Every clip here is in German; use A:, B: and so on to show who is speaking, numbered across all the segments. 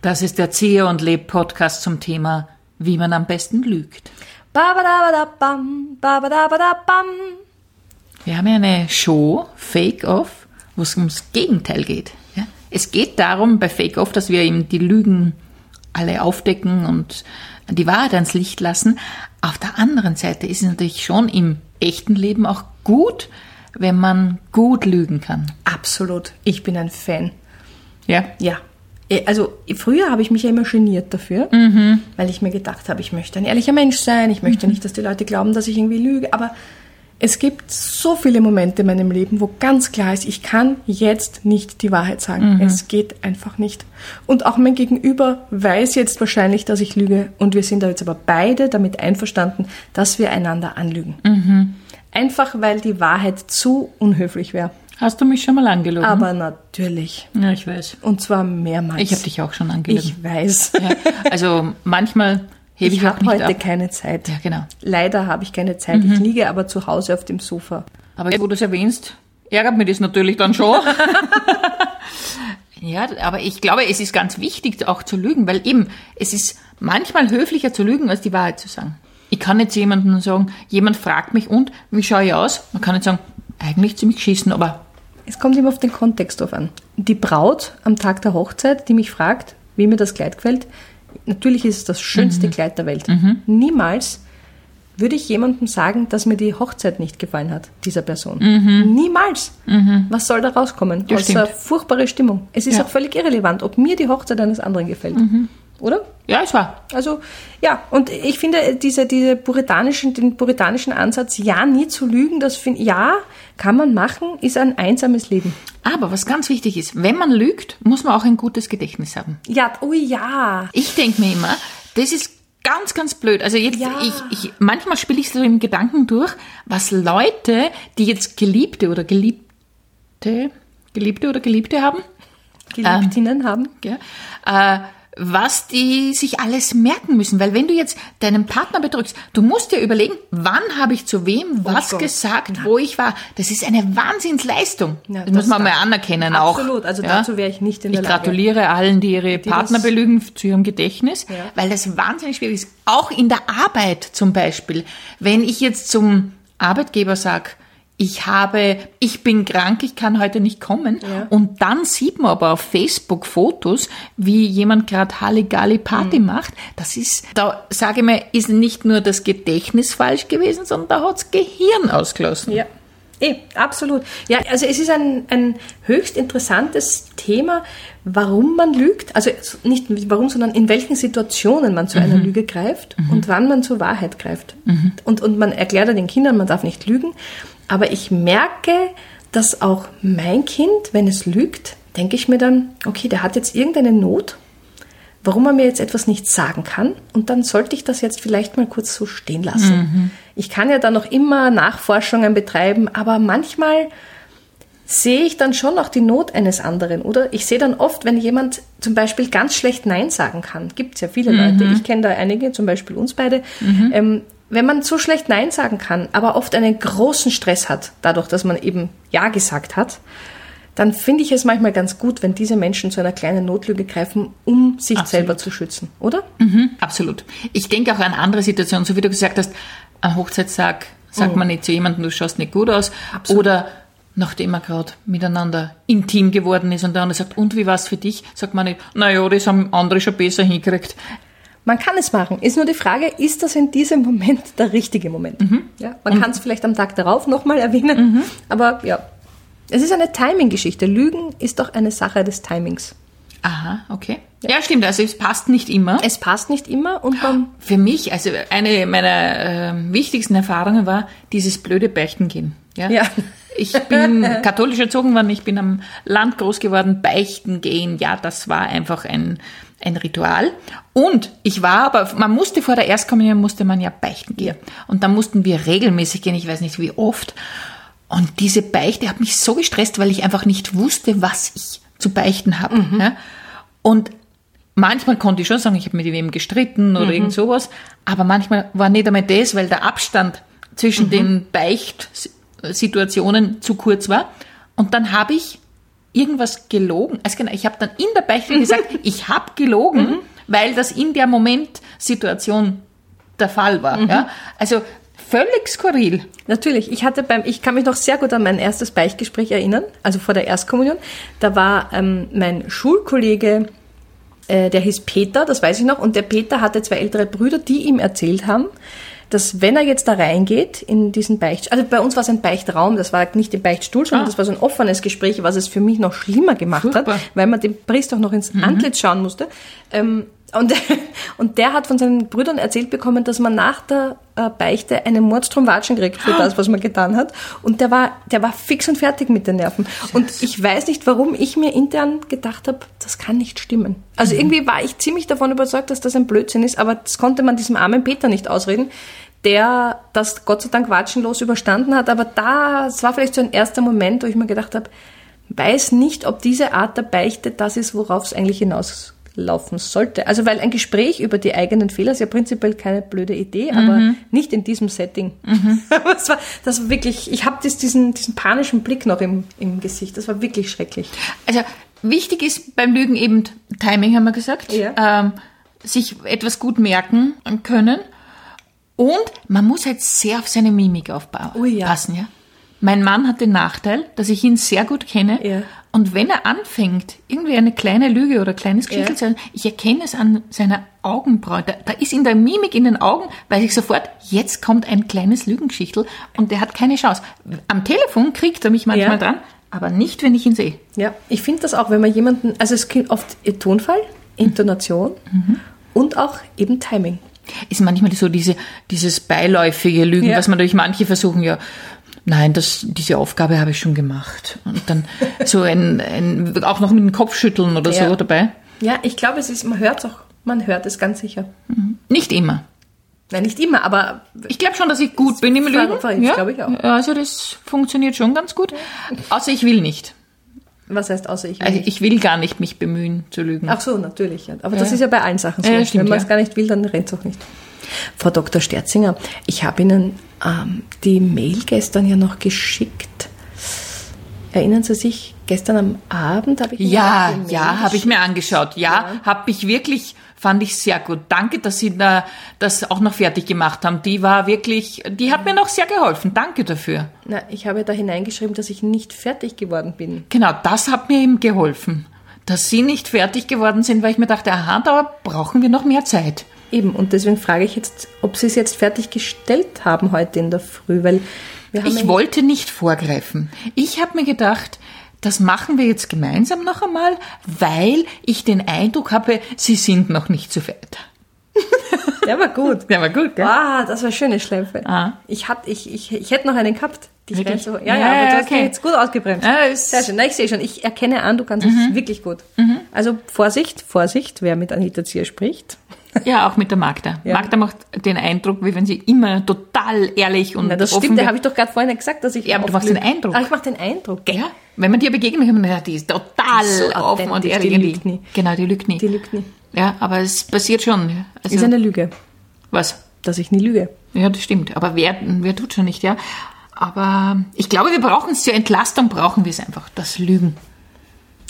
A: Das ist der Ziehe und Leb Podcast zum Thema, wie man am besten lügt. Wir haben ja eine Show, Fake Off, wo es ums Gegenteil geht. Ja? Es geht darum bei Fake Off, dass wir eben die Lügen alle aufdecken und die Wahrheit ans Licht lassen. Auf der anderen Seite ist es natürlich schon im echten Leben auch gut, wenn man gut lügen kann.
B: Absolut. Ich bin ein Fan.
A: Ja?
B: Ja. Eh, Also früher habe ich mich ja immer geniert dafür,
A: Mhm.
B: weil ich mir gedacht habe, ich möchte ein ehrlicher Mensch sein, ich möchte nicht, dass die Leute glauben, dass ich irgendwie lüge. Aber es gibt so viele Momente in meinem Leben, wo ganz klar ist, ich kann jetzt nicht die Wahrheit sagen. Es geht einfach nicht. Und auch mein Gegenüber weiß jetzt wahrscheinlich, dass ich lüge. Und wir sind da jetzt aber beide damit einverstanden, dass wir einander anlügen. Einfach weil die Wahrheit zu unhöflich wäre.
A: Hast du mich schon mal angelogen?
B: Aber natürlich.
A: Ja, ich weiß.
B: Und zwar mehrmals.
A: Ich habe dich auch schon angelogen.
B: Ich weiß.
A: Ja, also manchmal hebe ich,
B: Ich
A: auch
B: habe heute
A: ab.
B: keine Zeit.
A: Ja, genau.
B: Leider habe ich keine Zeit. Ich liege aber zu Hause auf dem Sofa.
A: Aber wo du es erwähnst, ärgert mich das natürlich dann schon. ja, aber ich glaube, es ist ganz wichtig auch zu lügen, weil eben, es ist manchmal höflicher zu lügen, als die Wahrheit zu sagen. Ich kann zu jemandem sagen, jemand fragt mich und, wie schaue ich aus? Man kann nicht sagen, eigentlich ziemlich geschissen, aber
B: Es kommt immer auf den Kontext drauf an. Die Braut am Tag der Hochzeit, die mich fragt, wie mir das Kleid gefällt, natürlich ist es das schönste Kleid der Welt. Niemals würde ich jemandem sagen, dass mir die Hochzeit nicht gefallen hat, dieser Person. Niemals. Was soll da rauskommen?
A: Ja,
B: Außer
A: stimmt.
B: furchtbare Stimmung. Es ist
A: Ja.
B: auch völlig irrelevant, ob mir die Hochzeit eines anderen gefällt. Oder?
A: Ja, es war.
B: Also ja, und ich finde diese, diese puritanischen, den puritanischen Ansatz, ja, nie zu lügen, das finde ja, kann man machen, ist ein einsames Leben.
A: Aber was ganz wichtig ist, wenn man lügt, muss man auch ein gutes Gedächtnis haben.
B: Ja, oh ja.
A: Ich denke mir immer, das ist ganz, ganz blöd. Also jetzt,
B: Ja.
A: ich, ich, manchmal spiele ich so im Gedanken durch, was Leute, die jetzt Geliebte oder Geliebte, Geliebte oder Geliebte haben,
B: Geliebtinnen haben.
A: gell, äh, was die sich alles merken müssen. Weil wenn du jetzt deinen Partner betrügst, du musst dir überlegen, wann habe ich zu wem was
B: Gott.
A: gesagt, wo ich war. Das ist eine Wahnsinnsleistung.
B: Ja,
A: das,
B: das
A: muss man mal anerkennen auch.
B: Absolut, also dazu wäre ich nicht in der
A: Ich
B: Lage.
A: gratuliere allen, die ihre Partner
B: das-
A: belügen zu ihrem Gedächtnis,
B: Ja.
A: weil das wahnsinnig schwierig ist. Auch in der Arbeit zum Beispiel. Wenn ich jetzt zum Arbeitgeber sage, ich habe, ich bin krank, ich kann heute nicht kommen.
B: Ja.
A: Und dann sieht man aber auf Facebook Fotos, wie jemand gerade Halligalli Party macht. Das ist, da sage ich mal, ist nicht nur das Gedächtnis falsch gewesen, sondern da hat's Gehirn ausgelassen.
B: Ja. Eh, absolut. Ja, also es ist ein, ein höchst interessantes Thema, warum man lügt. Also nicht warum, sondern in welchen Situationen man zu einer Lüge greift und wann man zur Wahrheit greift. Und, und man erklärt ja den Kindern, man darf nicht lügen. Aber ich merke, dass auch mein Kind, wenn es lügt, denke ich mir dann, okay, der hat jetzt irgendeine Not, warum er mir jetzt etwas nicht sagen kann. Und dann sollte ich das jetzt vielleicht mal kurz so stehen lassen. Ich kann ja dann noch immer Nachforschungen betreiben, aber manchmal sehe ich dann schon auch die Not eines anderen, oder? Ich sehe dann oft, wenn jemand zum Beispiel ganz schlecht Nein sagen kann, gibt es ja viele Leute, ich kenne da einige, zum Beispiel uns beide, ähm, wenn man so schlecht Nein sagen kann, aber oft einen großen Stress hat, dadurch, dass man eben Ja gesagt hat, dann finde ich es manchmal ganz gut, wenn diese Menschen zu einer kleinen Notlüge greifen, um sich
A: Absolut.
B: selber zu schützen, oder?
A: Mhm, absolut. Ich denke auch an andere Situationen, so wie du gesagt hast, am Hochzeitstag sagt man nicht zu jemandem, du schaust nicht gut aus.
B: Absolut.
A: Oder nachdem er gerade miteinander intim geworden ist und der andere sagt, und wie war's für dich? Sagt man nicht, naja, das haben andere schon besser hingekriegt.
B: Man kann es machen. Ist nur die Frage, ist das in diesem Moment der richtige Moment? Ja, man kann es vielleicht am Tag darauf nochmal erwähnen, aber ja. Es ist eine Timing-Geschichte. Lügen ist doch eine Sache des Timings.
A: Aha, okay. Ja, stimmt, also es passt nicht immer.
B: Es passt nicht immer und man,
A: Für mich, also eine meiner äh, wichtigsten Erfahrungen war dieses blöde Beichten gehen. Ja.
B: Ja.
A: Ich bin katholisch erzogen worden, ich bin am Land groß geworden, Beichten gehen, ja, das war einfach ein, ein Ritual. Und ich war aber, man musste vor der Erstkommunion, musste man ja beichten gehen. Und da mussten wir regelmäßig gehen, ich weiß nicht wie oft. Und diese Beichte hat mich so gestresst, weil ich einfach nicht wusste, was ich zu beichten habe. Ja. Und manchmal konnte ich schon sagen, ich habe mit wem gestritten oder irgend sowas, aber manchmal war nicht einmal das, weil der Abstand zwischen den Beichtsituationen zu kurz war. Und dann habe ich irgendwas gelogen. Also genau, ich habe dann in der Beichte gesagt, ich habe gelogen, weil das in der Momentsituation der Fall war. Ja? Also völlig skurril.
B: Natürlich. Ich hatte beim, ich kann mich noch sehr gut an mein erstes Beichtgespräch erinnern, also vor der Erstkommunion. Da war ähm, mein Schulkollege, äh, der hieß Peter, das weiß ich noch, und der Peter hatte zwei ältere Brüder, die ihm erzählt haben, dass wenn er jetzt da reingeht in diesen Beicht, also bei uns war es ein Beichtraum, das war nicht im Beichtstuhl, sondern
A: Ah.
B: das war so ein offenes Gespräch, was es für mich noch schlimmer gemacht
A: Furchtbar.
B: hat, weil man dem Priester auch noch ins Antlitz schauen musste. Ähm, und, und der hat von seinen Brüdern erzählt bekommen, dass man nach der äh, Beichte einen Mordstrom Watschen kriegt für das, was man getan hat. Und der war, der war fix und fertig mit den Nerven. Und ich weiß nicht, warum ich mir intern gedacht habe, das kann nicht stimmen. Also irgendwie war ich ziemlich davon überzeugt, dass das ein Blödsinn ist, aber das konnte man diesem armen Peter nicht ausreden, der das Gott sei Dank watschenlos überstanden hat. Aber da, es war vielleicht so ein erster Moment, wo ich mir gedacht habe, weiß nicht, ob diese Art der Beichte das ist, worauf es eigentlich hinauslaufen sollte. Also weil ein Gespräch über die eigenen Fehler ist ja prinzipiell keine blöde Idee, aber nicht in diesem Setting. aber es war, das war wirklich, ich habe diesen, diesen panischen Blick noch im, im Gesicht. Das war wirklich schrecklich.
A: Also wichtig ist beim Lügen eben Timing, haben wir gesagt.
B: Ja.
A: Ähm, sich etwas gut merken können. Und man muss halt sehr auf seine Mimik aufpassen.
B: Ui, ja.
A: ja. Mein Mann hat den Nachteil, dass ich ihn sehr gut kenne.
B: Ja.
A: Und wenn er anfängt, irgendwie eine kleine Lüge oder kleines Geschichte
B: Ja.
A: zu sagen, ich erkenne es an seiner Augenbraue. Da, da ist in der Mimik in den Augen, weiß ich sofort, jetzt kommt ein kleines Lügengeschichtel und der hat keine Chance. Am Telefon kriegt er mich manchmal
B: Ja.
A: dran, aber nicht, wenn ich ihn sehe.
B: Ja, ich finde das auch, wenn man jemanden, also es gibt oft Tonfall, Intonation und auch eben Timing.
A: ist manchmal so diese, dieses beiläufige Lügen,
B: Ja.
A: was man durch manche versuchen, ja, nein, das, diese Aufgabe habe ich schon gemacht. Und dann so ein, ein auch noch mit dem Kopfschütteln oder
B: Ja.
A: so dabei.
B: Ja, ich glaube, es ist, man hört es auch, man hört es ganz sicher.
A: Nicht immer.
B: Nein, nicht immer, aber
A: Ich glaube schon, dass ich gut bin im Lügen.
B: ver-
A: ja,
B: glaube ich auch.
A: Also das funktioniert schon ganz gut. Außer ich will nicht.
B: was heißt außer ich will
A: Also ich will gar nicht mich bemühen zu lügen.
B: Ach so, natürlich. Ja. Aber das
A: Ja.
B: ist ja bei allen Sachen so.
A: Ja, stimmt,
B: Wenn man es gar nicht will, dann rennt es auch nicht. Frau Dr. Sterzinger, ich habe Ihnen ähm, die Mail gestern ja noch geschickt. Erinnern Sie sich, gestern am Abend habe ich Ihnen
A: Ja, ja, habe ich mir angeschaut. Ja,
B: Ja.
A: habe ich wirklich, fand ich sehr gut. Danke, dass Sie da das auch noch fertig gemacht haben. Die war wirklich, die hat mir noch sehr geholfen. Danke dafür.
B: Na, ich habe da hineingeschrieben, dass ich nicht fertig geworden bin.
A: Genau, das hat mir eben geholfen. Dass Sie nicht fertig geworden sind, weil ich mir dachte, aha, da brauchen wir noch mehr Zeit.
B: Eben, und deswegen frage ich jetzt, ob Sie es jetzt fertiggestellt haben heute in der Früh, weil wir haben
A: Ich
B: ja-
A: wollte nicht vorgreifen. Ich habe mir gedacht, das machen wir jetzt gemeinsam noch einmal, weil ich den Eindruck habe, Sie sind noch nicht so weit.
B: Der war gut.
A: Der war gut, gell?
B: Ah, das war schöne Schleife.
A: Ah.
B: Ich, hat, ich, ich, ich hätte noch einen gehabt. Die ich so, ja, ja,
A: Ja,
B: aber du hast
A: okay.
B: jetzt gut ausgebremst.
A: Ja,
B: Sehr schön. Na, ich sehe schon. Ich erkenne an, du kannst es wirklich gut. Also Vorsicht, Vorsicht, wer mit Anita Zier spricht.
A: Ja, auch mit der Magda.
B: Ja.
A: Magda macht den Eindruck, wie wenn sie immer total ehrlich und
B: Na, das
A: offen
B: stimmt, da habe ich doch gerade vorhin gesagt, dass ich.
A: Ja, aber du machst den. Eindruck.
B: Ah, ich mache den Eindruck.
A: Ja, wenn man dir begegnet, man, ja, die ist total
B: so
A: offen und ehrlich.
B: die lügt nie.
A: Genau, die lügt nie.
B: Die lügt nie.
A: Ja, aber es passiert schon. Also,
B: Ist eine Lüge,
A: was?
B: dass ich nie lüge.
A: Ja, das stimmt. Aber wer, wer tut schon nicht, ja? Aber ich glaube, wir brauchen es zur Entlastung, brauchen wir es einfach, das Lügen.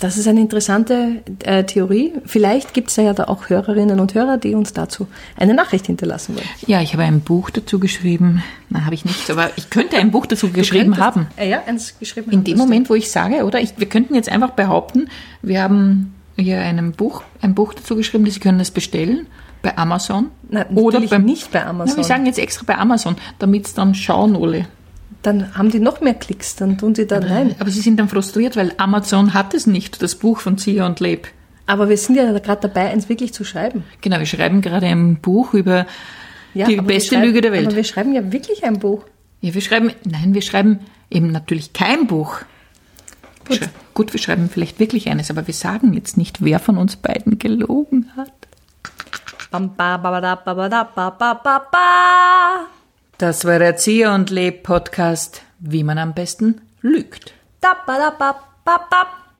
B: Das ist eine interessante äh, Theorie. Vielleicht gibt es ja da auch Hörerinnen und Hörer, die uns dazu eine Nachricht hinterlassen wollen.
A: Ja, ich habe ein Buch dazu geschrieben. Nein, habe ich nicht, aber ich könnte ein Buch dazu geschrieben
B: Könntest-
A: haben.
B: Äh, ja, eins geschrieben
A: In
B: haben,
A: dem
B: das
A: Moment, wo ich sage, oder? Ich, wir könnten jetzt einfach behaupten, wir haben hier ein Buch, ein Buch dazu geschrieben, Sie können es bestellen bei Amazon.
B: Nein,
A: oder beim,
B: nicht bei
A: Na,
B: Amazon.
A: wir sagen jetzt extra bei Amazon, damit es dann schauen alle.
B: Dann haben die noch mehr Klicks, dann tun sie da, nein.
A: Aber sie sind dann frustriert, weil Amazon hat es nicht, das Buch von Zia und Leb.
B: Aber wir sind ja gerade dabei, eins wirklich zu schreiben.
A: Genau, wir schreiben gerade ein Buch über
B: Ja,
A: die
B: wir
A: beste
B: schreiben-
A: Lüge der Welt.
B: Aber wir schreiben ja wirklich ein Buch.
A: Ja, wir schreiben, nein, wir schreiben eben natürlich kein Buch.
B: Gut.
A: Gut. Gut, wir schreiben vielleicht wirklich eines, aber wir sagen jetzt nicht, wer von uns beiden gelogen hat.
B: Bam, ba, ba, ba, da, ba, ba, da, ba, ba, ba, ba.
A: Das war der Zieher und Leb Podcast, wie man am besten lügt.
B: Da, ba, da, ba, ba, ba.